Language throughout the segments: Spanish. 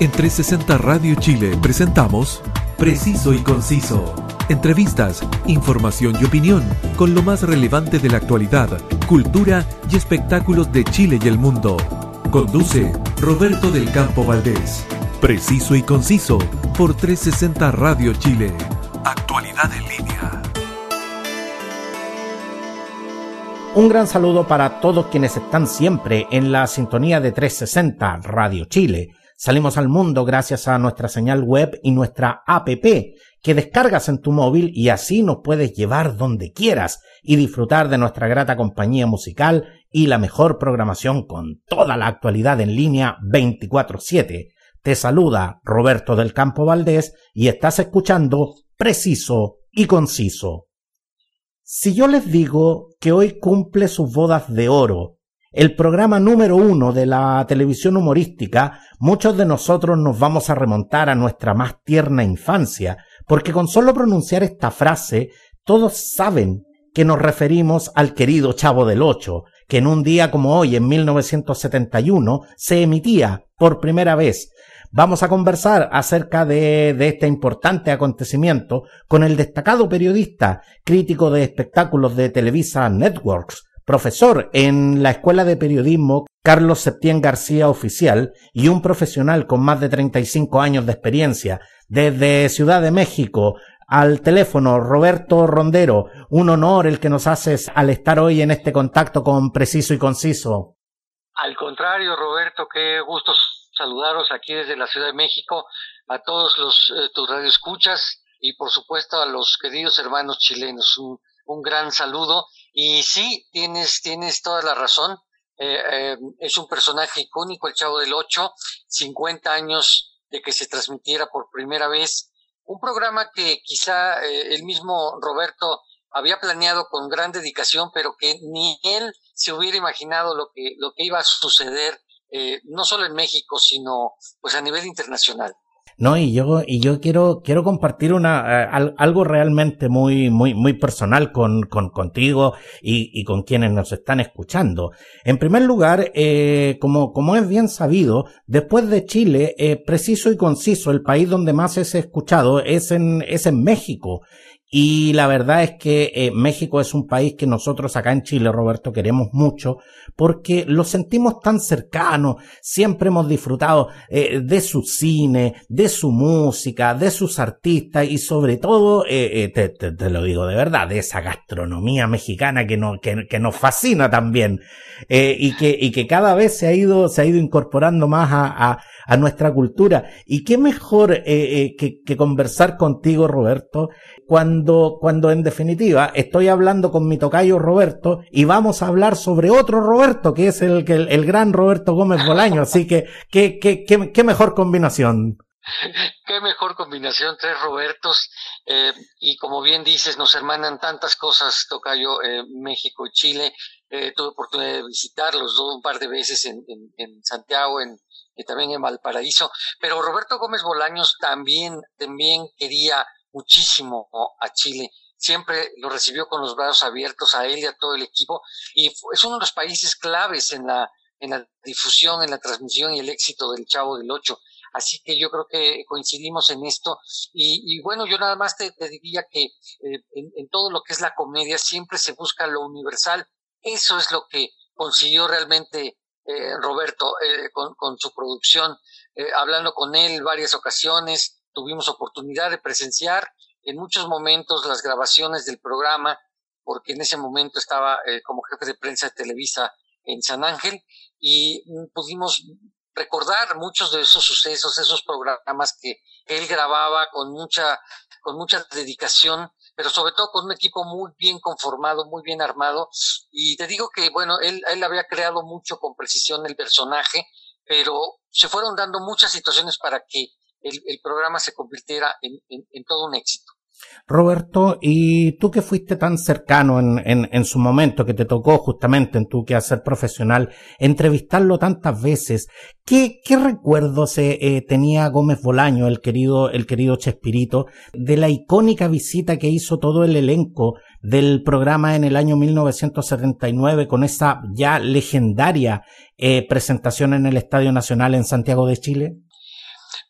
En 360 Radio Chile presentamos Preciso y Conciso. Entrevistas, información y opinión con lo más relevante de la actualidad, cultura y espectáculos de Chile y el mundo. Conduce Roberto del Campo Valdés. Preciso y Conciso por 360 Radio Chile. Actualidad en línea. Un gran saludo para todos quienes están siempre en la sintonía de 360 Radio Chile. Salimos al mundo gracias a nuestra señal web y nuestra app que descargas en tu móvil y así nos puedes llevar donde quieras y disfrutar de nuestra grata compañía musical y la mejor programación con toda la actualidad en línea 24/7. Te saluda Roberto del Campo Valdés y estás escuchando Preciso y Conciso. Si yo les digo que hoy cumple sus bodas de oro, el programa número uno de la televisión humorística, muchos de nosotros nos vamos a remontar a nuestra más tierna infancia, porque con solo pronunciar esta frase, todos saben que nos referimos al querido Chavo del Ocho, que en un día como hoy, en 1971, se emitía por primera vez. Vamos a conversar acerca de, de, este importante acontecimiento con el destacado periodista, crítico de espectáculos de Televisa Networks, profesor en la Escuela de Periodismo Carlos Septién García Oficial y un profesional con más de 35 años de experiencia desde Ciudad de México al teléfono Roberto Rondero. Un honor el que nos haces al estar hoy en este contacto con Preciso y Conciso. Al contrario, Roberto, qué gusto saludaros aquí desde la Ciudad de México, a todos los eh, tus radioescuchas y por supuesto a los queridos hermanos chilenos. Un, un gran saludo. Y sí, tienes, tienes toda la razón. Eh, eh, es un personaje icónico, el Chavo del Ocho, 50 años de que se transmitiera por primera vez. Un programa que quizá eh, el mismo Roberto había planeado con gran dedicación, pero que ni él se hubiera imaginado lo que, lo que iba a suceder eh, no solo en México, sino pues a nivel internacional. No, y yo, y yo quiero, quiero compartir una, eh, algo realmente muy, muy, muy personal con, con contigo y, y, con quienes nos están escuchando. En primer lugar, eh, como, como es bien sabido, después de Chile, eh, preciso y conciso, el país donde más es escuchado es en, es en México. Y la verdad es que eh, México es un país que nosotros acá en Chile, Roberto, queremos mucho porque lo sentimos tan cercano. Siempre hemos disfrutado eh, de su cine, de su música, de sus artistas y sobre todo, eh, te, lo digo de verdad, de esa gastronomía mexicana que, no, que, que nos fascina también y, que, y que cada vez se ha ido, se ha ido incorporando más a a nuestra cultura. Y qué mejor eh, eh, que, que, conversar contigo, Roberto, cuando, cuando en definitiva estoy hablando con mi tocayo Roberto y vamos a hablar sobre otro Roberto, que es el, el, el gran Roberto Gómez Bolaño. Así que, qué, qué, qué, qué mejor combinación. Qué mejor combinación, tres Robertos. Eh, y como bien dices, nos hermanan tantas cosas, Tocayo, eh, México Chile. Eh, tuve oportunidad de visitarlos dos, un par de veces en, en, Santiago, en, y también en Valparaíso. Pero Roberto Gómez Bolaños también, también quería muchísimo a Chile. Siempre lo recibió con los brazos abiertos a él y a todo el equipo. Y es uno de los países claves en la, en la difusión, en la transmisión y el éxito del Chavo del Ocho. Así que yo creo que coincidimos en esto. Y, y bueno, yo nada más te, te diría que eh, en, todo lo que es la comedia siempre se busca lo universal. Eso es lo que consiguió realmente eh, Roberto eh, con, su producción. Eh, hablando con él varias ocasiones, tuvimos oportunidad de presenciar en muchos momentos las grabaciones del programa, porque en ese momento estaba como jefe de prensa de Televisa en San Ángel y pudimos recordar muchos de esos sucesos, esos programas que él grababa con mucha, con mucha dedicación, pero sobre todo con un equipo muy bien conformado, muy bien armado. Y te digo que, bueno, él, él había creado mucho con precisión el personaje, pero se fueron dando muchas situaciones para que el, programa se convirtiera en, en, en todo un éxito. Roberto, y tú que fuiste tan cercano en, en, en, su momento, que te tocó justamente en tu quehacer profesional, entrevistarlo tantas veces, ¿qué, qué recuerdos eh, eh, tenía Gómez Bolaño, el querido, el querido Chespirito, de la icónica visita que hizo todo el elenco del programa en el año 1979 con esa ya legendaria eh, presentación en el Estadio Nacional en Santiago de Chile?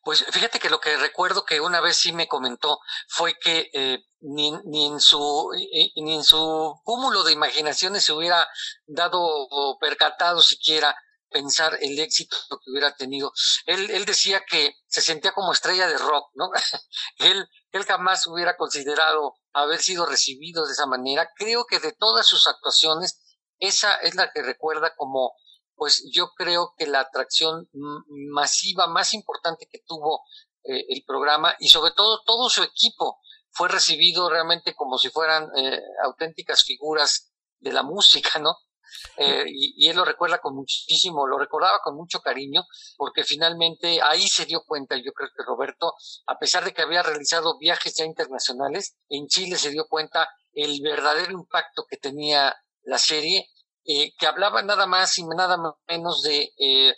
Pues fíjate que lo que recuerdo que una vez sí me comentó fue que eh, ni, ni, en su ni en su cúmulo de imaginaciones se hubiera dado o percatado siquiera pensar el éxito que hubiera tenido. Él, él decía que se sentía como estrella de rock, ¿no? él, él jamás hubiera considerado haber sido recibido de esa manera. Creo que de todas sus actuaciones, esa es la que recuerda como, pues yo creo que la atracción masiva más importante que tuvo eh, el programa y sobre todo todo su equipo fue recibido realmente como si fueran eh, auténticas figuras de la música, ¿no? Eh, y, él lo recuerda con muchísimo, lo recordaba con mucho cariño, porque finalmente ahí se dio cuenta, yo creo que Roberto, a pesar de que había realizado viajes ya internacionales, en Chile se dio cuenta el verdadero impacto que tenía la serie, eh, que hablaba nada más y nada menos de eh,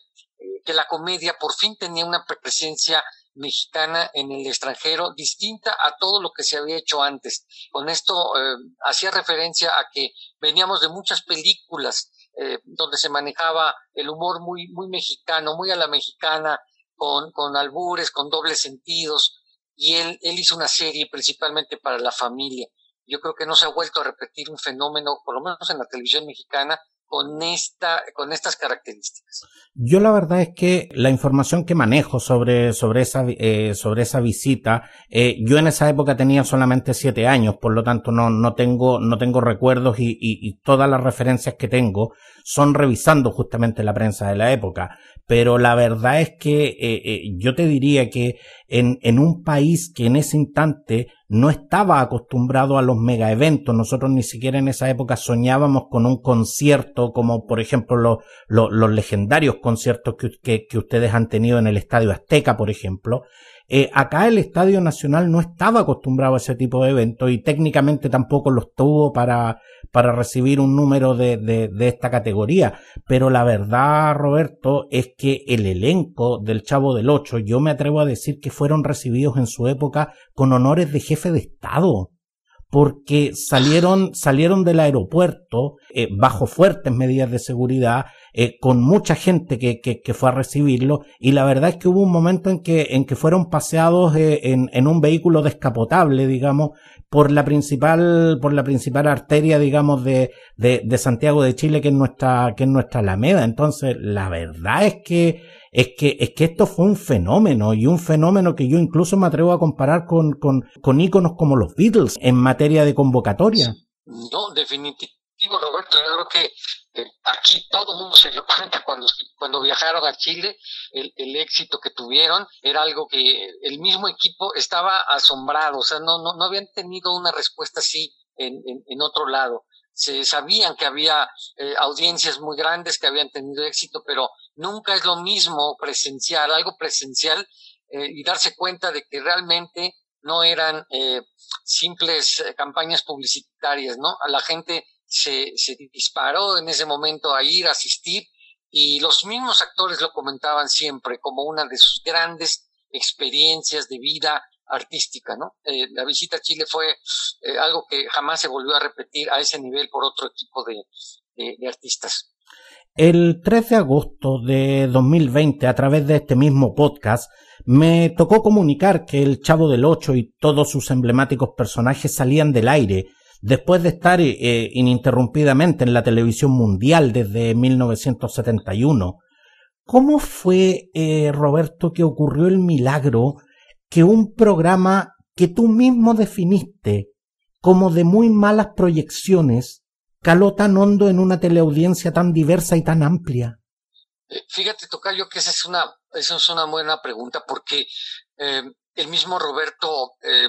que la comedia por fin tenía una presencia mexicana en el extranjero distinta a todo lo que se había hecho antes. Con esto eh, hacía referencia a que veníamos de muchas películas eh, donde se manejaba el humor muy, muy mexicano, muy a la mexicana, con, con albures, con dobles sentidos, y él, él hizo una serie principalmente para la familia. Yo creo que no se ha vuelto a repetir un fenómeno, por lo menos en la televisión mexicana, con, esta, con estas características. Yo la verdad es que la información que manejo sobre, sobre, esa, eh, sobre esa visita, eh, yo en esa época tenía solamente siete años, por lo tanto no, no, tengo, no tengo recuerdos y, todas las referencias que tengo son revisando justamente la prensa de la época. Pero la verdad es que eh yo te diría que en, en un país que en ese instante no estaba acostumbrado a los mega eventos. Nosotros ni siquiera en esa época soñábamos con un concierto como por ejemplo los legendarios conciertos que, que, ustedes han tenido en el Estadio Azteca, por ejemplo. Eh, acá el Estadio Nacional no estaba acostumbrado a ese tipo de eventos y técnicamente tampoco los tuvo para, para recibir un número de, de, de, esta categoría. Pero la verdad, Roberto, es que el elenco del Chavo del Ocho, yo me atrevo a decir que fueron recibidos en su época con honores de jefe de Estado porque salieron, salieron del aeropuerto eh, bajo fuertes medidas de seguridad, eh, con mucha gente que, que, que, fue a recibirlo, y la verdad es que hubo un momento en que, en que fueron paseados eh, en, en, un vehículo descapotable, digamos, por la principal, por la principal arteria, digamos, de, de, de Santiago de Chile, que es nuestra, que es nuestra Alameda. Entonces, la verdad es que es que, es que esto fue un fenómeno y un fenómeno que yo incluso me atrevo a comparar con, con, con íconos como los Beatles en materia de convocatoria. No, definitivo, Roberto. Yo creo que aquí todo el mundo se dio cuenta cuando, cuando viajaron a Chile, el, el, éxito que tuvieron era algo que el mismo equipo estaba asombrado, o sea, no, no, no habían tenido una respuesta así en, en, otro lado se sabían que había eh, audiencias muy grandes que habían tenido éxito, pero nunca es lo mismo presenciar algo presencial eh, y darse cuenta de que realmente no eran eh, simples campañas publicitarias, ¿no? A la gente se, disparó en ese momento a ir, a asistir, y los mismos actores lo comentaban siempre como una de sus grandes experiencias de vida, artística, ¿no? Eh, la visita a Chile fue eh, algo que jamás se volvió a repetir a ese nivel por otro equipo de, de, de, artistas. El 3 de agosto de 2020, a través de este mismo podcast, me tocó comunicar que el Chavo del Ocho y todos sus emblemáticos personajes salían del aire después de estar eh, ininterrumpidamente en la televisión mundial desde 1971. ¿Cómo fue, eh, Roberto, que ocurrió el milagro que un programa que tú mismo definiste como de muy malas proyecciones caló tan hondo en una teleaudiencia tan diversa y tan amplia? Eh, fíjate, Tocayo, que esa es una, esa es una buena pregunta porque eh, el mismo Roberto eh,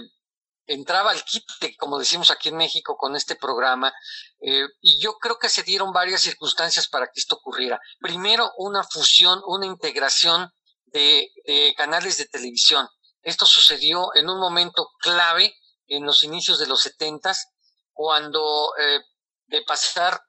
entraba al quite, como decimos aquí en México, con este programa, eh, y yo creo que se dieron varias circunstancias para que esto ocurriera. Primero, una fusión, una integración de, canales de televisión. Esto sucedió en un momento clave en los inicios de los setentas, cuando eh, de pasar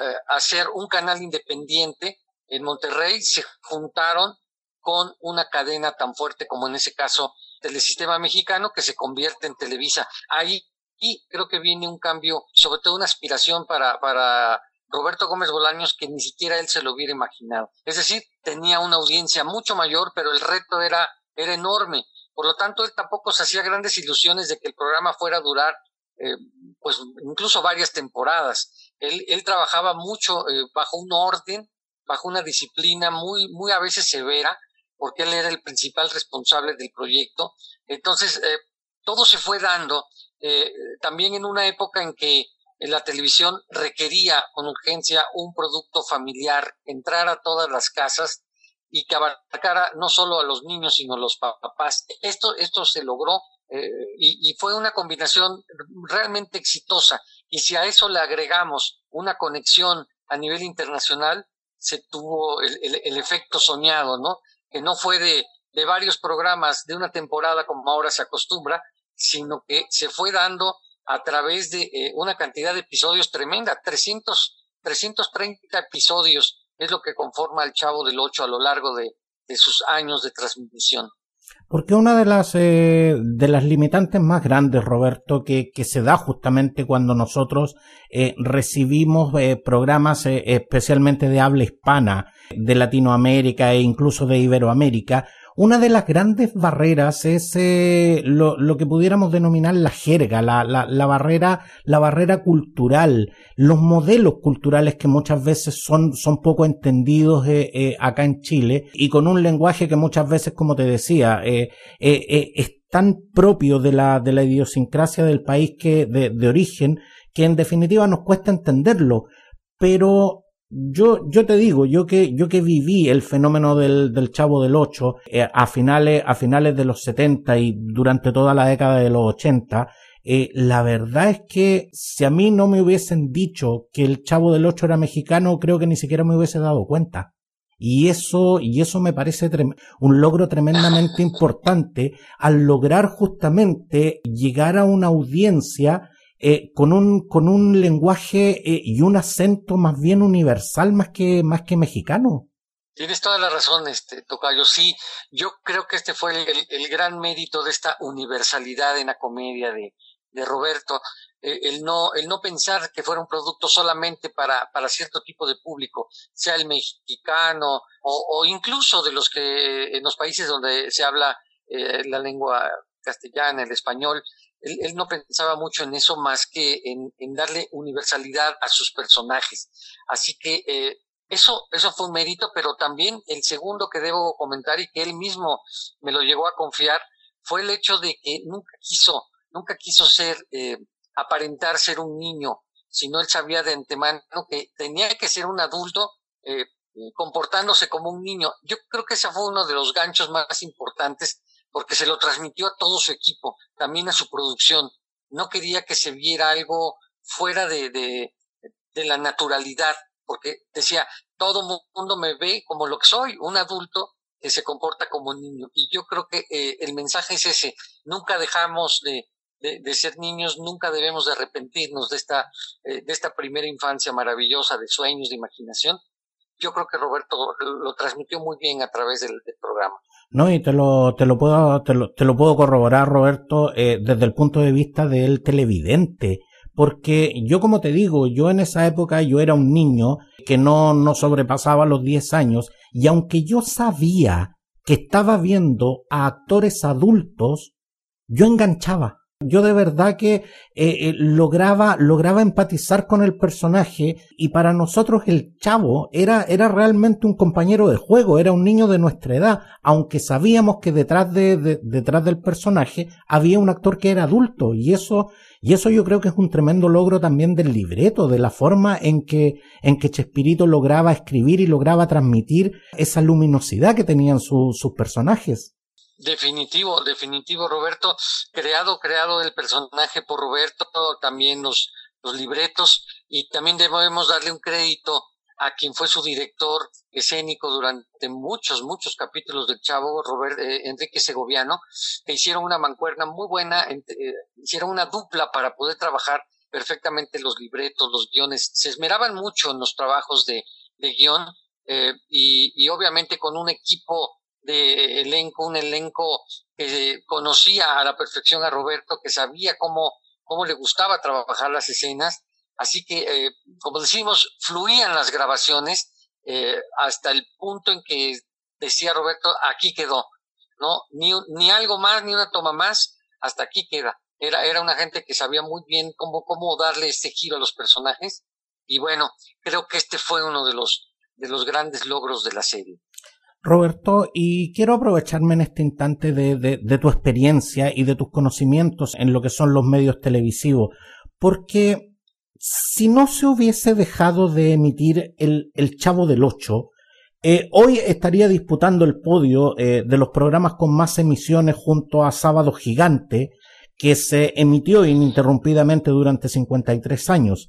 eh, a ser un canal independiente en Monterrey se juntaron con una cadena tan fuerte como en ese caso Telesistema Mexicano que se convierte en Televisa. Ahí y creo que viene un cambio, sobre todo una aspiración para, para Roberto Gómez Bolaños que ni siquiera él se lo hubiera imaginado. Es decir, tenía una audiencia mucho mayor, pero el reto era era enorme. Por lo tanto, él tampoco se hacía grandes ilusiones de que el programa fuera a durar, eh, pues incluso varias temporadas. Él, él trabajaba mucho eh, bajo un orden, bajo una disciplina muy, muy a veces severa, porque él era el principal responsable del proyecto. Entonces, eh, todo se fue dando también en una época en que la televisión requería con urgencia un producto familiar, entrar a todas las casas y que abarcara no solo a los niños, sino a los papás. Esto, esto se logró eh, y, fue una combinación realmente exitosa. Y si a eso le agregamos una conexión a nivel internacional, se tuvo el, efecto soñado, ¿no? Que no fue de, de varios programas de una temporada como ahora se acostumbra, sino que se fue dando a través de eh, una cantidad de episodios tremenda, 300, 330 episodios es lo que conforma el Chavo del Ocho a lo largo de, sus años de transmisión. Porque una de las eh, de las limitantes más grandes, Roberto, que, que se da justamente cuando nosotros eh, recibimos eh, programas especialmente de habla hispana de Latinoamérica e incluso de Iberoamérica, una de las grandes barreras es eh, lo, que pudiéramos denominar la jerga, la, la, barrera, la barrera cultural, los modelos culturales que muchas veces son, son poco entendidos eh, eh, acá en Chile y con un lenguaje que muchas veces, como te decía, es tan propio de la, de la idiosincrasia del país que, de origen que en definitiva nos cuesta entenderlo. Pero yo, yo te digo, yo que, yo que viví el fenómeno del, del Chavo del Ocho eh, a finales, a finales de los 70 y durante toda la década de los 80, eh, la verdad es que si a mí no me hubiesen dicho que el Chavo del Ocho era mexicano, creo que ni siquiera me hubiese dado cuenta. Y eso, y eso me parece un logro tremendamente importante al lograr justamente llegar a una audiencia eh, con, un, con un lenguaje eh, y un acento más bien universal más que, más que mexicano. Tienes toda la razón, este, Tocayo. Sí, yo creo que este fue el, gran mérito de esta universalidad en la comedia de, de Roberto. Eh, el, no, el no pensar que fuera un producto solamente para, para cierto tipo de público, sea el mexicano o, o incluso de los que en los países donde se habla la lengua castellana, el español, él, no pensaba mucho en eso más que en, darle universalidad a sus personajes. Así que eh, eso, eso fue un mérito, pero también el segundo que debo comentar y que él mismo me lo llegó a confiar fue el hecho de que nunca quiso, nunca quiso ser, eh, aparentar ser un niño, sino él sabía de antemano que tenía que ser un adulto eh, comportándose como un niño. Yo creo que ese fue uno de los ganchos más importantes porque se lo transmitió a todo su equipo, también a su producción. No quería que se viera algo fuera de, de, de la naturalidad, porque decía, todo mundo me ve como lo que soy, un adulto que se comporta como un niño. Y yo creo que eh, el mensaje es ese, nunca dejamos de, de, de, ser niños, nunca debemos de arrepentirnos de esta, eh, de esta primera infancia maravillosa de sueños, de imaginación. Yo creo que Roberto lo transmitió muy bien a través del programa. No, y te lo, te lo puedo, te lo, te lo puedo corroborar, Roberto, eh, desde el punto de vista del televidente. Porque yo, como te digo, yo en esa época yo era un niño que no, no sobrepasaba los 10 años, y aunque yo sabía que estaba viendo a actores adultos, yo enganchaba. Yo de verdad que eh, eh, lograba, lograba empatizar con el personaje y para nosotros el chavo era, era realmente un compañero de juego, era un niño de nuestra edad, aunque sabíamos que detrás de, detrás del personaje había un actor que era adulto y eso, y eso yo creo que es un tremendo logro también del libreto, de la forma en que, en que Chespirito lograba escribir y lograba transmitir esa luminosidad que tenían sus personajes. Definitivo, definitivo, Roberto. Creado, creado el personaje por Roberto, también los, los libretos, y también debemos darle un crédito a quien fue su director escénico durante muchos, muchos capítulos del Chavo, Robert, eh, Enrique Segoviano, que hicieron una mancuerna muy buena, eh, hicieron una dupla para poder trabajar perfectamente los libretos, los guiones. Se esmeraban mucho en los trabajos de, de guion eh, y, y obviamente con un equipo de elenco, un elenco que conocía a la perfección a Roberto, que sabía cómo, cómo le gustaba trabajar las escenas. Así que, eh, como decimos, fluían las grabaciones eh, hasta el punto en que decía Roberto, aquí quedó. ¿no? Ni, ni algo más, ni una toma más, hasta aquí queda. Era, era una gente que sabía muy bien cómo, cómo darle este giro a los personajes. Y bueno, creo que este fue uno de los, de los grandes logros de la serie. Roberto, y quiero aprovecharme en este instante de, de, tu experiencia y de tus conocimientos en lo que son los medios televisivos, porque si no se hubiese dejado de emitir el, el Chavo del Ocho, eh, hoy estaría disputando el podio eh, de los programas con más emisiones junto a Sábado Gigante, que se emitió ininterrumpidamente durante 53 años.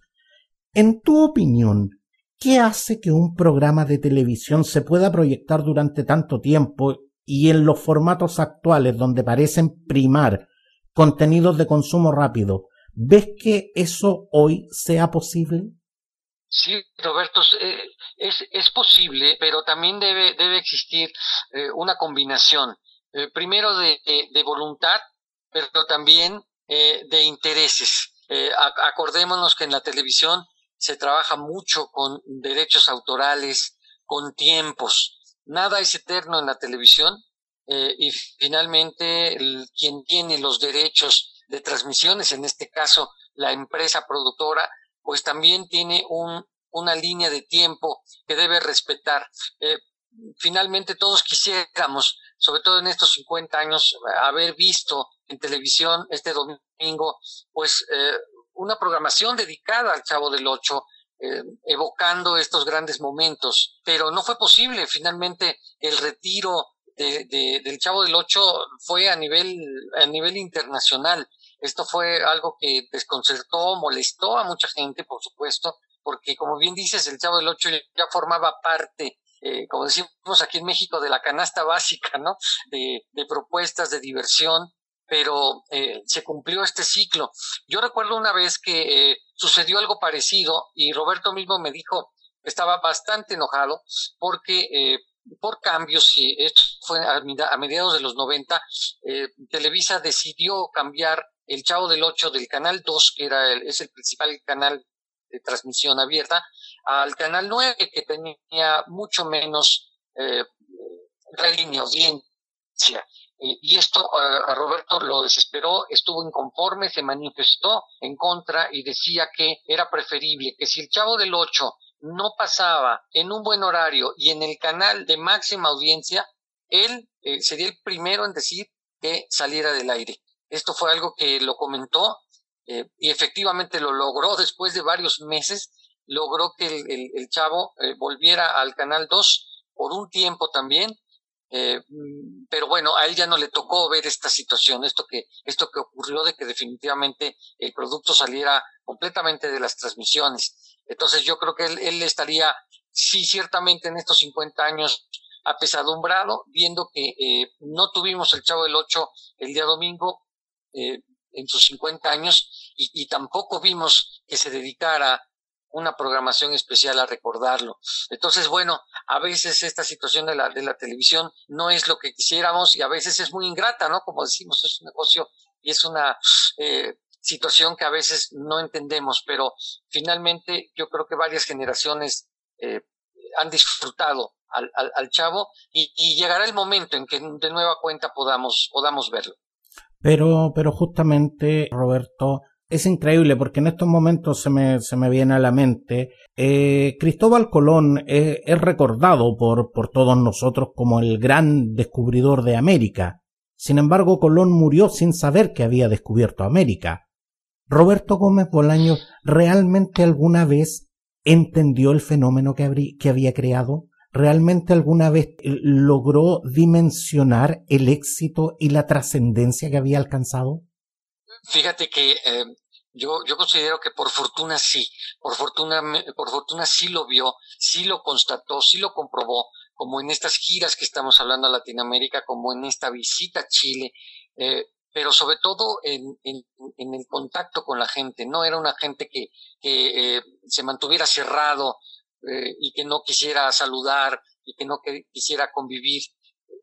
En tu opinión, ¿qué hace que un programa de televisión se pueda proyectar durante tanto tiempo y en los formatos actuales donde parecen primar contenidos de consumo rápido, ¿ves que eso hoy sea posible? Sí, Roberto, eh, es, posible, pero también debe, debe existir eh, una combinación, eh, primero de, de, voluntad, pero también de intereses. acordémonos que en la televisión se trabaja mucho con derechos autorales, con tiempos. Nada es eterno en la televisión y finalmente quien tiene los derechos de transmisiones, en este caso la empresa productora, pues también tiene un, una línea de tiempo que debe respetar. Eh, finalmente todos quisiéramos, sobre todo en estos 50 años, haber visto en televisión este domingo, pues eh, una programación dedicada al Chavo del Ocho, eh, evocando estos grandes momentos, pero no fue posible. Finalmente el retiro de, del Chavo del Ocho fue a nivel, a nivel internacional. Esto fue algo que desconcertó, molestó a mucha gente, por supuesto, porque como bien dices, el Chavo del Ocho ya formaba parte, eh, como decimos aquí en México, de la canasta básica, ¿no? De, de propuestas de diversión, pero eh, se cumplió este ciclo. Yo recuerdo una vez que eh, sucedió algo parecido y Roberto mismo me dijo estaba bastante enojado porque eh, por cambios, y esto fue a, mediados de los 90, eh, Televisa decidió cambiar el Chavo del Ocho del Canal 2, que era el, es el principal canal de transmisión abierta, al Canal 9, que tenía mucho menos eh, rating audiencia. Y, esto a Roberto lo desesperó, estuvo inconforme, se manifestó en contra y decía que era preferible que si el Chavo del Ocho no pasaba en un buen horario y en el canal de máxima audiencia, él eh, sería el primero en decir que saliera del aire. Esto fue algo que lo comentó eh, y efectivamente lo logró después de varios meses, logró que el, el, chavo eh, volviera al canal 2 por un tiempo también, mm, pero bueno, a él ya no le tocó ver esta situación, esto que, esto que ocurrió de que definitivamente el producto saliera completamente de las transmisiones. Entonces yo creo que él, él estaría, sí, ciertamente en estos 50 años apesadumbrado, viendo que eh, no tuvimos el Chavo del Ocho el día domingo eh, en sus 50 años y, y, tampoco vimos que se dedicara una programación especial a recordarlo. Entonces, bueno, a veces esta situación de la, de la televisión no es lo que quisiéramos y a veces es muy ingrata, ¿no? Como decimos, es un negocio y es una eh, situación que a veces no entendemos, pero finalmente yo creo que varias generaciones eh, han disfrutado al, al, chavo y, llegará el momento en que de nueva cuenta podamos, podamos verlo. Pero, pero justamente, Roberto, es increíble porque en estos momentos se me, se me viene a la mente, eh, Cristóbal Colón es, es recordado por, por todos nosotros como el gran descubridor de América. Sin embargo, Colón murió sin saber que había descubierto América. Roberto Gómez Bolaño realmente alguna vez entendió el fenómeno que, que había creado? ¿Realmente alguna vez logró dimensionar el éxito y la trascendencia que había alcanzado? Fíjate que eh, yo, yo considero que por fortuna sí, por fortuna, por fortuna sí lo vio, sí lo constató, sí lo comprobó, como en estas giras que estamos hablando a Latinoamérica, como en esta visita a Chile. Eh, pero sobre todo en, en, en, el contacto con la gente. No era una gente que, que eh, se mantuviera cerrado y que no quisiera saludar y que no quisiera convivir.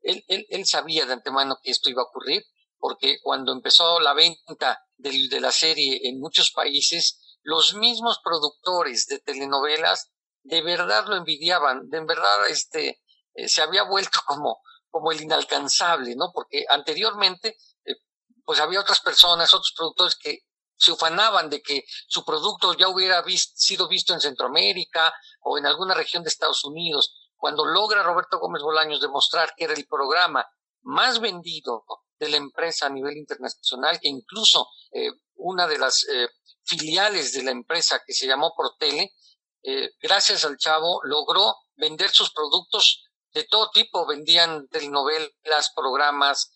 Él, él, él, sabía de antemano que esto iba a ocurrir, porque cuando empezó la venta de, la serie en muchos países, los mismos productores de telenovelas de verdad lo envidiaban, de verdad este, eh, se había vuelto como, como el inalcanzable, ¿no? Porque anteriormente, eh, pues había otras personas, otros productores que se ufanaban de que su producto ya hubiera sido visto en Centroamérica o en alguna región de Estados Unidos. Cuando logra Roberto Gómez Bolaños demostrar que era el programa más vendido de la empresa a nivel internacional, que incluso eh, una de las eh, filiales de la empresa que se llamó Protele, eh, gracias al chavo, logró vender sus productos de todo tipo, vendían telenovelas, programas,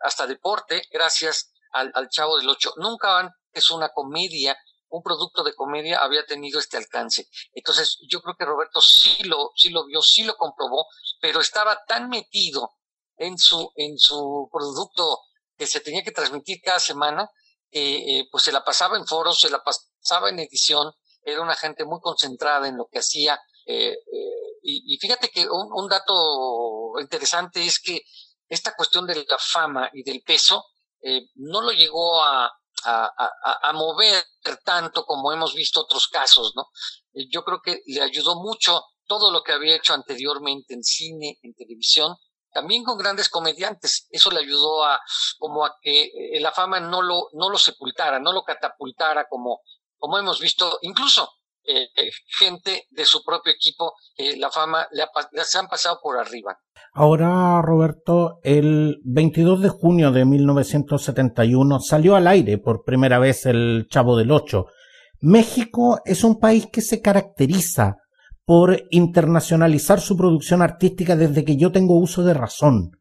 hasta deporte, gracias al, chavo del ocho. Nunca es una comedia, un producto de comedia había tenido este alcance. Entonces, yo creo que Roberto sí lo, sí lo vio, sí lo comprobó, pero estaba tan metido en su, en su producto que se tenía que transmitir cada semana, eh, pues se la pasaba en foros, se la pasaba en edición, era una gente muy concentrada en lo que hacía. Eh, eh, y, fíjate que un, dato interesante es que esta cuestión de la fama y del peso no lo llegó a, a, mover tanto como hemos visto otros casos, ¿no? Yo creo que le ayudó mucho todo lo que había hecho anteriormente en cine, en televisión, también con grandes comediantes. Eso le ayudó a como a que eh, la fama no lo, no lo sepultara, no lo catapultara como, como hemos visto, incluso eh, eh, gente de su propio equipo, la fama le, se han pasado por arriba. Ahora, Roberto, el 22 de junio de 1971 salió al aire por primera vez el Chavo del Ocho. México es un país que se caracteriza por internacionalizar su producción artística desde que yo tengo uso de razón.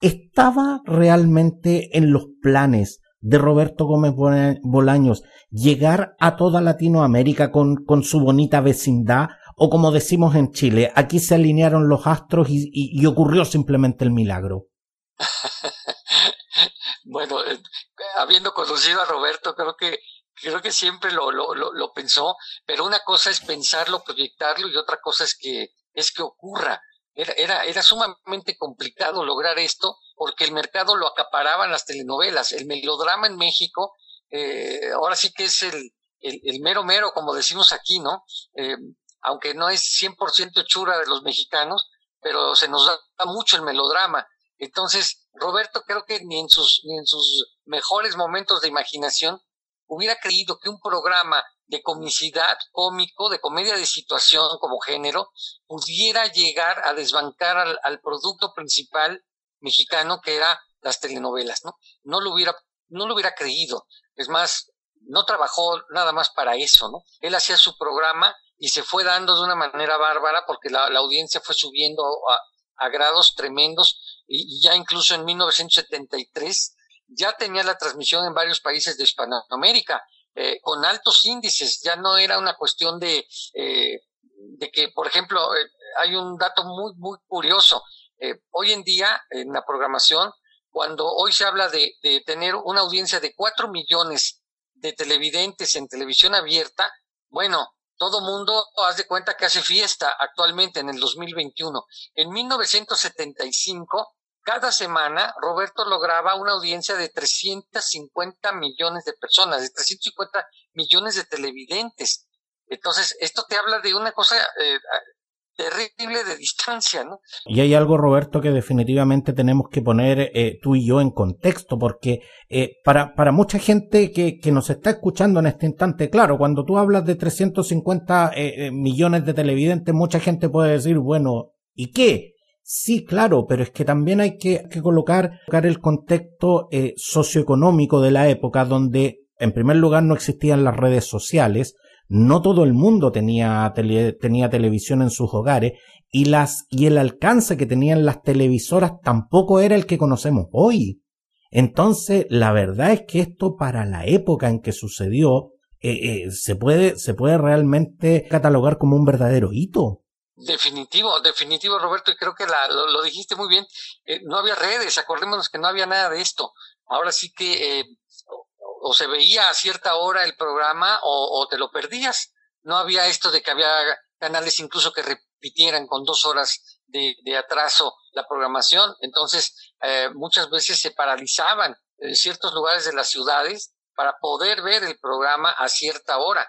¿Estaba realmente en los planes de Roberto Gómez Bolaños llegar a toda Latinoamérica con, con su bonita vecindad? O como decimos en Chile, aquí se alinearon los astros y, y, ocurrió simplemente el milagro. bueno, eh, habiendo conocido a Roberto, creo que creo que siempre lo, lo, lo, pensó, pero una cosa es pensarlo, proyectarlo y otra cosa es que, es que ocurra. Era, era, era sumamente complicado lograr esto porque el mercado lo acaparaban las telenovelas. El melodrama en México, eh, ahora sí que es el, el, mero mero, como decimos aquí, ¿no? Eh, aunque no es 100% chura de los mexicanos, pero se nos da mucho el melodrama. Entonces, Roberto creo que ni en sus, ni en sus mejores momentos de imaginación hubiera creído que un programa de comicidad cómico, de comedia de situación como género, pudiera llegar a desbancar al, producto principal mexicano que era las telenovelas, ¿no? No lo hubiera, no lo hubiera creído. Es más, no trabajó nada más para eso, ¿no? Él hacía su programa y se fue dando de una manera bárbara porque la, audiencia fue subiendo a, grados tremendos y, y, ya incluso en 1973 ya tenía la transmisión en varios países de Hispanoamérica, eh, con altos índices, ya no era una cuestión de, eh, de que, por ejemplo, eh, hay un dato muy, muy curioso. hoy en día, en la programación, cuando hoy se habla de, de tener una audiencia de cuatro millones de televidentes en televisión abierta, bueno, todo mundo haz de cuenta que hace fiesta actualmente en el 2021. En 1975 cada semana Roberto lograba una audiencia de 350 millones de personas, de 350 millones de televidentes. Entonces, esto te habla de una cosa eh, terrible de distancia, ¿no? Y hay algo, Roberto, que definitivamente tenemos que poner eh, tú y yo en contexto, porque eh, para, para mucha gente que, que nos está escuchando en este instante, claro, cuando tú hablas de 350 millones de televidentes, mucha gente puede decir, bueno, ¿y qué? Sí, claro, pero es que también hay que, colocar, el contexto eh, socioeconómico de la época donde, en primer lugar, no existían las redes sociales, no todo el mundo tenía, tenía televisión en sus hogares y, las, y el alcance que tenían las televisoras tampoco era el que conocemos hoy. Entonces, la verdad es que esto para la época en que sucedió, eh, eh, se, puede, se puede realmente catalogar como un verdadero hito. Definitivo, definitivo, Roberto, y creo que la, lo, dijiste muy bien. Eh, no había redes, acordémonos que no había nada de esto. Ahora sí que eh, o, se veía a cierta hora el programa o, te lo perdías. No había esto de que había canales incluso que repitieran con dos horas de, atraso la programación. Entonces, eh, muchas veces se paralizaban ciertos lugares de las ciudades para poder ver el programa a cierta hora.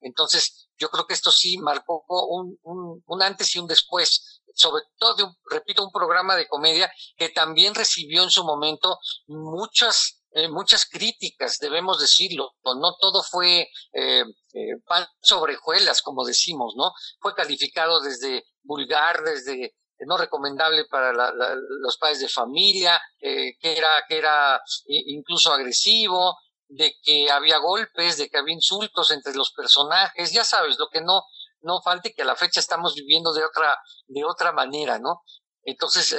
entonces, yo creo que esto sí marcó un, un, un antes y un después sobre todo, repito, un programa de comedia que también recibió en su momento muchas eh, muchas críticas, debemos decirlo. No todo fue eh, eh, pan sobre como decimos, ¿no? Fue calificado desde vulgar, desde no recomendable para los padres de familia, que era que era incluso agresivo, de que había golpes, de que había insultos entre los personajes, ya sabes, lo que no no falte que a la fecha estamos viviendo de otra de otra manera, ¿no? Entonces,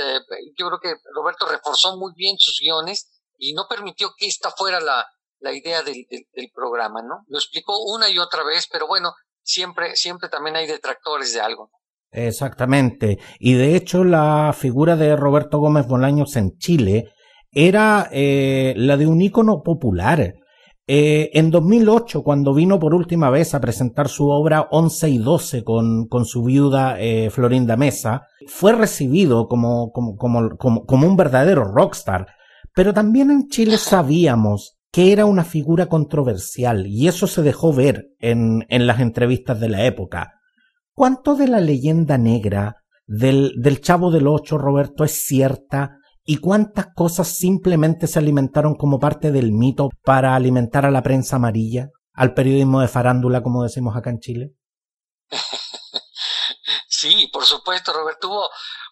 yo creo que Roberto reforzó muy bien sus guiones y no permitió que esta fuera la, la idea del, del, programa, ¿no? Lo explicó una y otra vez, pero bueno, siempre, siempre también hay detractores de algo. Exactamente. Y de hecho, la figura de Roberto Gómez Bolaños en Chile era eh, la de un ícono popular. Eh, en 2008, cuando vino por última vez a presentar su obra 11 y 12 con, con su viuda eh, Florinda Mesa, fue recibido como, como, como, como, un verdadero rockstar. Pero también en Chile sabíamos que era una figura controversial y eso se dejó ver en, en las entrevistas de la época. ¿Cuánto de la leyenda negra del, del Chavo del Ocho, Roberto, es cierta y cuántas cosas simplemente se alimentaron como parte del mito para alimentar a la prensa amarilla, al periodismo de farándula, como decimos acá en Chile? Sí, por supuesto, Roberto.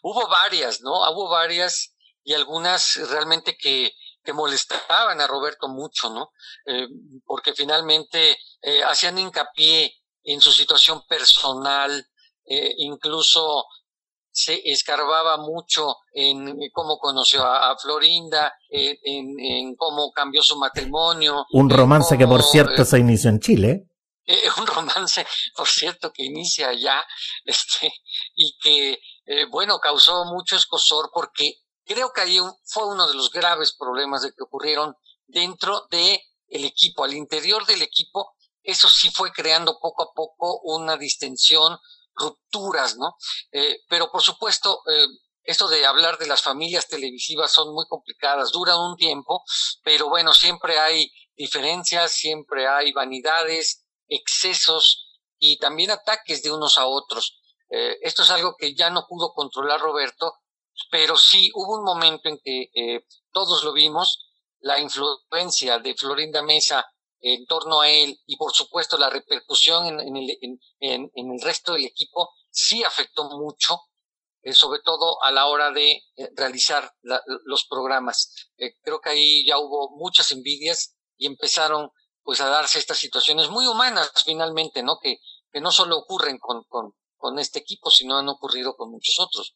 Hubo, varias, ¿no? Hubo varias y algunas realmente que, que molestaban a Roberto mucho, ¿no? Eh, porque finalmente eh, hacían hincapié en su situación personal, eh, incluso se escarbaba mucho en cómo conoció a, Florinda, en, en, cómo cambió su matrimonio. Un romance que, por cierto, se inició en Chile. un romance, por cierto, que inicia allá, este, y que, bueno, causó mucho escosor porque Creo que ahí fue uno de los graves problemas de que ocurrieron dentro de el equipo, al interior del equipo. Eso sí fue creando poco a poco una distensión, rupturas, ¿no? Eh, pero por supuesto, eh, esto de hablar de las familias televisivas son muy complicadas, duran un tiempo, pero bueno, siempre hay diferencias, siempre hay vanidades, excesos y también ataques de unos a otros. Eh, esto es algo que ya no pudo controlar Roberto pero sí hubo un momento en que todos lo vimos, la influencia de Florinda Mesa en torno a él y por supuesto la repercusión en, el, en, el, resto del equipo sí afectó mucho, eh, sobre todo a la hora de eh, realizar los programas. creo que ahí ya hubo muchas envidias y empezaron pues a darse estas situaciones muy humanas finalmente, ¿no? Que, que no solo ocurren con, con, con este equipo, sino han ocurrido con muchos otros.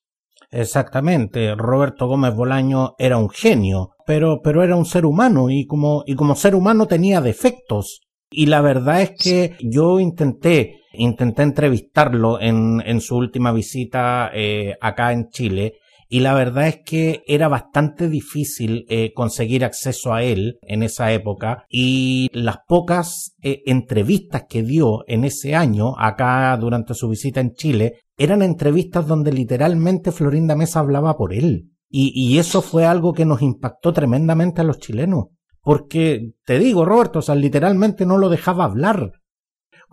Exactamente, Roberto Gómez Bolaño era un genio, pero, pero era un ser humano y como, y como ser humano tenía defectos. Y la verdad es que yo intenté, intenté entrevistarlo en, en su última visita eh, acá en Chile y la verdad es que era bastante difícil eh, conseguir acceso a él en esa época y las pocas eh, entrevistas que dio en ese año acá durante su visita en Chile eran entrevistas donde literalmente Florinda Mesa hablaba por él. Y, y eso fue algo que nos impactó tremendamente a los chilenos. Porque, te digo, Roberto, o literalmente no lo dejaba hablar.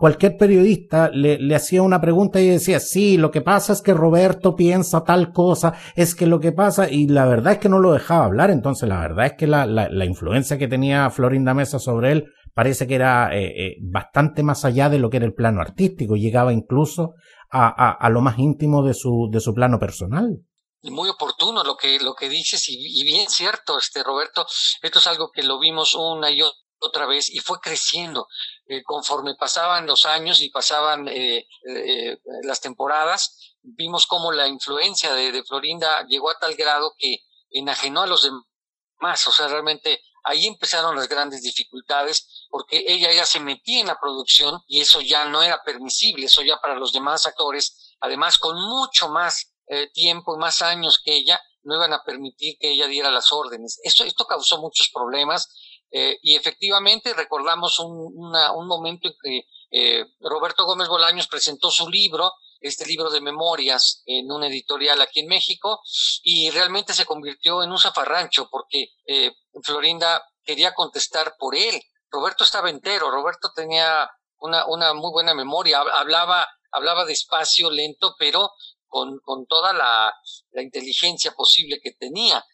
Cualquier periodista le, hacía una pregunta y decía, sí, lo que pasa es que Roberto piensa tal cosa, es que lo que pasa, y la verdad es que no lo dejaba hablar, entonces la verdad es que la, la, influencia que tenía Florinda Mesa sobre él parece que era eh, eh, bastante más allá de lo que era el plano artístico, llegaba incluso a, a, lo más íntimo de su, de su plano personal. Muy oportuno lo que, lo que dices y, bien cierto, este Roberto, esto es algo que lo vimos una y otra vez y fue creciendo eh, conforme pasaban los años y pasaban eh, eh, las temporadas, vimos cómo la influencia de, de Florinda llegó a tal grado que enajenó a los demás, o sea, realmente Ahí empezaron las grandes dificultades porque ella ya se metía en la producción y eso ya no era permisible, eso ya para los demás actores, además con mucho más eh, tiempo y más años que ella, no iban a permitir que ella diera las órdenes. Esto, esto causó muchos problemas eh, y efectivamente recordamos un, un momento en que eh, Roberto Gómez Bolaños presentó su libro este libro de memorias en una editorial aquí en México y realmente se convirtió en un zafarrancho porque eh, Florinda quería contestar por él. Roberto estaba entero, Roberto tenía una, una muy buena memoria, hablaba, hablaba despacio, lento, pero con, con toda la, la inteligencia posible que tenía,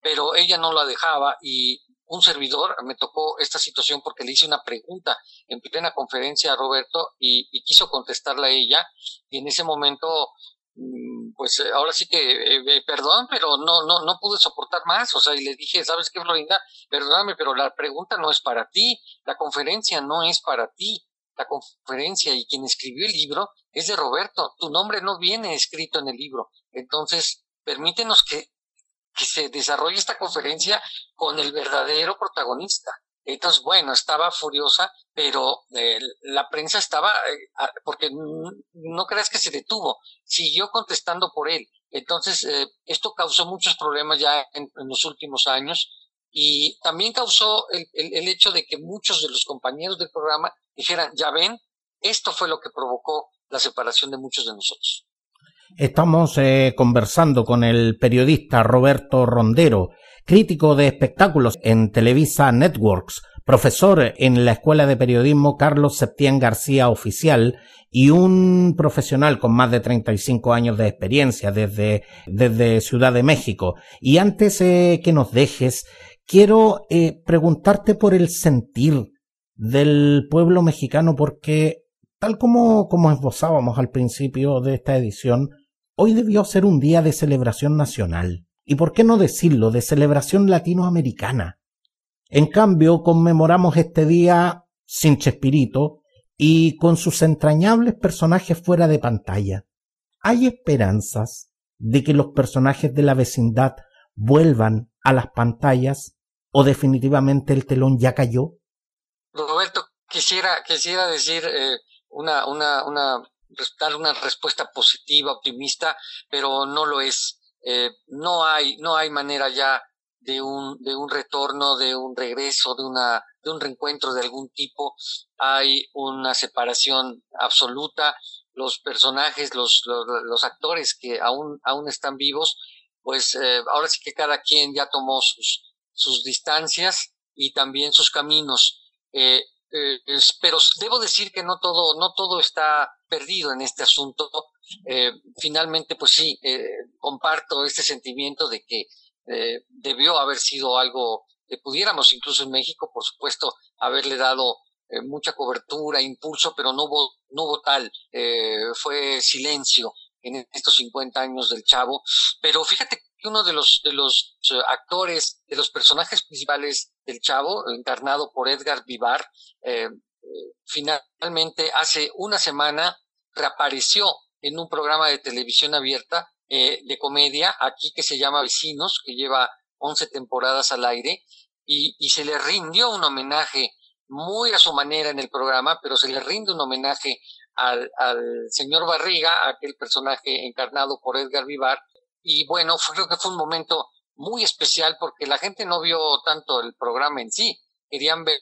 pero ella no la dejaba y un servidor me tocó esta situación porque le hice una pregunta en plena conferencia a Roberto y, quiso contestarla a ella. Y en ese momento mm, pues eh, ahora sí que eh, eh, perdón pero no no no pude soportar más. O sea y le dije sabes qué Florinda perdóname pero la pregunta no es para ti. La conferencia no es para ti. La conferencia y quien escribió el libro es de Roberto. Tu nombre no viene escrito en el libro. Entonces permítenos que que se desarrolle esta conferencia con el verdadero protagonista. Entonces, bueno, estaba furiosa, pero eh, la prensa estaba, eh, porque no creas que se detuvo, siguió contestando por él. Entonces, eh, esto causó muchos problemas ya en, los últimos años y también causó el, el hecho de que muchos de los compañeros del programa dijeran, ya ven, esto fue lo que provocó la separación de muchos de nosotros. Estamos eh, conversando con el periodista Roberto Rondero, crítico de espectáculos en Televisa Networks, profesor en la Escuela de Periodismo Carlos Septién García Oficial y un profesional con más de 35 años de experiencia desde, desde Ciudad de México. Y antes eh, que nos dejes, quiero eh, preguntarte por el sentir del pueblo mexicano porque tal como, como esbozábamos al principio de esta edición, Hoy debió ser un día de celebración nacional, y por qué no decirlo, de celebración latinoamericana. En cambio, conmemoramos este día sin Chespirito y con sus entrañables personajes fuera de pantalla. ¿Hay esperanzas de que los personajes de la vecindad vuelvan a las pantallas o definitivamente el telón ya cayó? Roberto, quisiera, quisiera decir eh, una, una, una dar una respuesta positiva, optimista, pero no lo es. Eh, no hay, no hay manera ya de un, de un retorno, de un regreso, de una, de un reencuentro de algún tipo. Hay una separación absoluta. Los personajes, los, los, actores que aún, aún están vivos, pues eh, ahora sí que cada quien ya tomó sus, sus distancias y también sus caminos. Eh, eh, pero debo decir que no todo, no todo está perdido en este asunto. Eh, finalmente, pues sí, eh, comparto este sentimiento de que debió haber sido algo que pudiéramos incluso en México, por supuesto, haberle dado mucha cobertura, impulso, pero no hubo, no hubo tal, fue silencio en estos 50 años del Chavo. Pero fíjate que uno de los, de los actores, de los personajes principales del Chavo, encarnado por Edgar Vivar, eh, finalmente hace una semana reapareció en un programa de televisión abierta eh, de comedia aquí que se llama Vecinos, que lleva 11 temporadas al aire, y, se le rindió un homenaje muy a su manera en el programa, pero se le rinde un homenaje al, al señor Barriga, aquel personaje encarnado por Edgar Vivar, y bueno, creo que fue un momento muy especial porque la gente no vio tanto el programa en sí, querían ver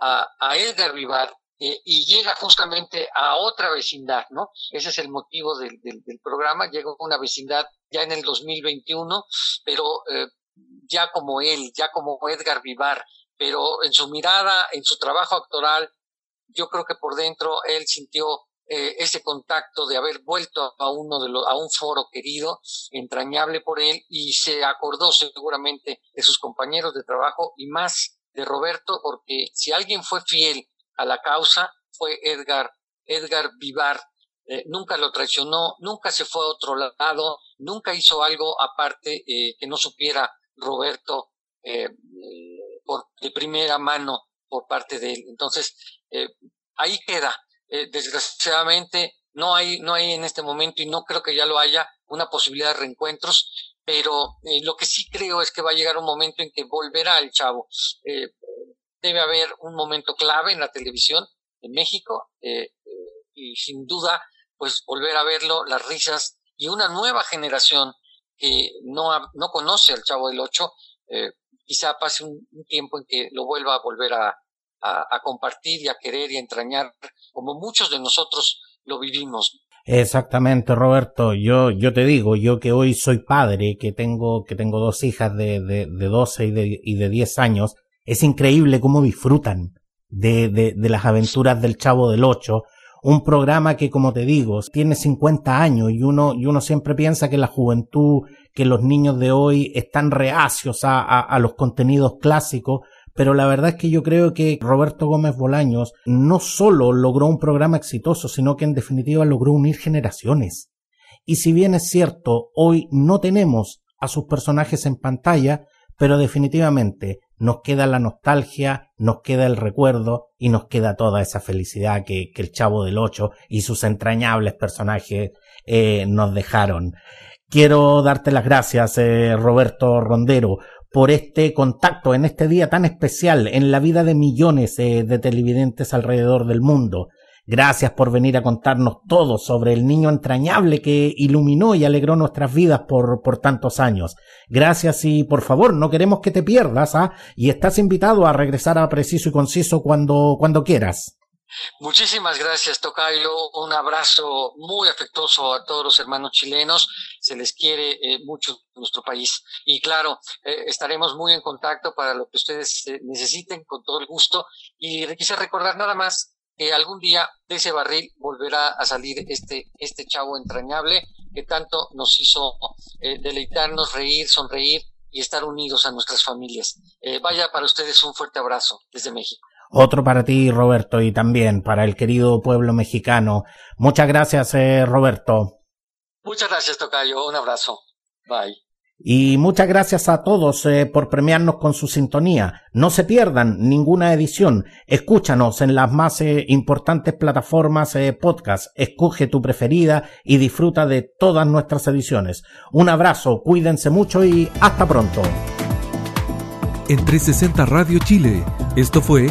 a, a Edgar Vivar eh, y llega justamente a otra vecindad, ¿no? Ese es el motivo del, del, del programa, llega a una vecindad ya en el 2021, pero eh, ya como él, ya como Edgar Vivar, pero en su mirada, en su trabajo actoral, yo creo que por dentro él sintió eh, ese contacto de haber vuelto a uno de los, a un foro querido, entrañable por él, y se acordó seguramente de sus compañeros de trabajo y más de Roberto, porque si alguien fue fiel a la causa, fue Edgar, Edgar Vivar. Eh, nunca lo traicionó, nunca se fue a otro lado, nunca hizo algo aparte eh, que no supiera Roberto eh, por, de primera mano por parte de él. Entonces, ahí queda desgraciadamente no hay, no hay en este momento y no creo que ya lo haya una posibilidad de reencuentros, pero eh, lo que sí creo es que va a llegar un momento en que volverá el chavo. Eh, debe haber un momento clave en la televisión en México y sin duda pues volver a verlo, las risas y una nueva generación que no, no conoce al chavo del Ocho, quizá pase un, tiempo en que lo vuelva a volver a, a, compartir y a querer y a entrañar como muchos de nosotros lo vivimos. Exactamente, Roberto. Yo, yo te digo, yo que hoy soy padre, que tengo, que tengo dos hijas de, de, de 12 y de, y de 10 años, es increíble cómo disfrutan de, de, de las aventuras del Chavo del Ocho. un programa que, como te digo, tiene 50 años y uno, y uno siempre piensa que la juventud, que los niños de hoy están reacios a, a, los contenidos clásicos, pero la verdad es que yo creo que Roberto Gómez Bolaños no solo logró un programa exitoso, sino que en definitiva logró unir generaciones. Y si bien es cierto, hoy no tenemos a sus personajes en pantalla, pero definitivamente nos queda la nostalgia, nos queda el recuerdo y nos queda toda esa felicidad que, el Chavo del Ocho y sus entrañables personajes eh, nos dejaron. Quiero darte las gracias, eh, Roberto Rondero, por este contacto en este día tan especial en la vida de millones eh, de televidentes alrededor del mundo. Gracias por venir a contarnos todo sobre el niño entrañable que iluminó y alegró nuestras vidas por, por tantos años. Gracias y por favor no queremos que te pierdas, ¿ah? Y estás invitado a regresar a Preciso y Conciso cuando, cuando quieras. Muchísimas gracias, Tocayo. Un abrazo muy afectuoso a todos los hermanos chilenos. Se les quiere eh, mucho nuestro país. Y claro, eh, estaremos muy en contacto para lo que ustedes eh, necesiten, con todo el gusto. Y quise recordar nada más que algún día de ese barril volverá a salir este, este chavo entrañable que tanto nos hizo deleitarnos, reír, sonreír y estar unidos a nuestras familias. Vaya para ustedes un fuerte abrazo desde México. Otro para ti, Roberto, y también para el querido pueblo mexicano. Muchas gracias, eh, Roberto. Muchas gracias, Tocayo. Un abrazo. Bye. Y muchas gracias a todos eh, por premiarnos con su sintonía. No se pierdan ninguna edición. Escúchanos en las más eh, importantes plataformas eh, podcast. Escoge tu preferida y disfruta de todas nuestras ediciones. Un abrazo, cuídense mucho y hasta pronto. En 360 Radio Chile, esto fue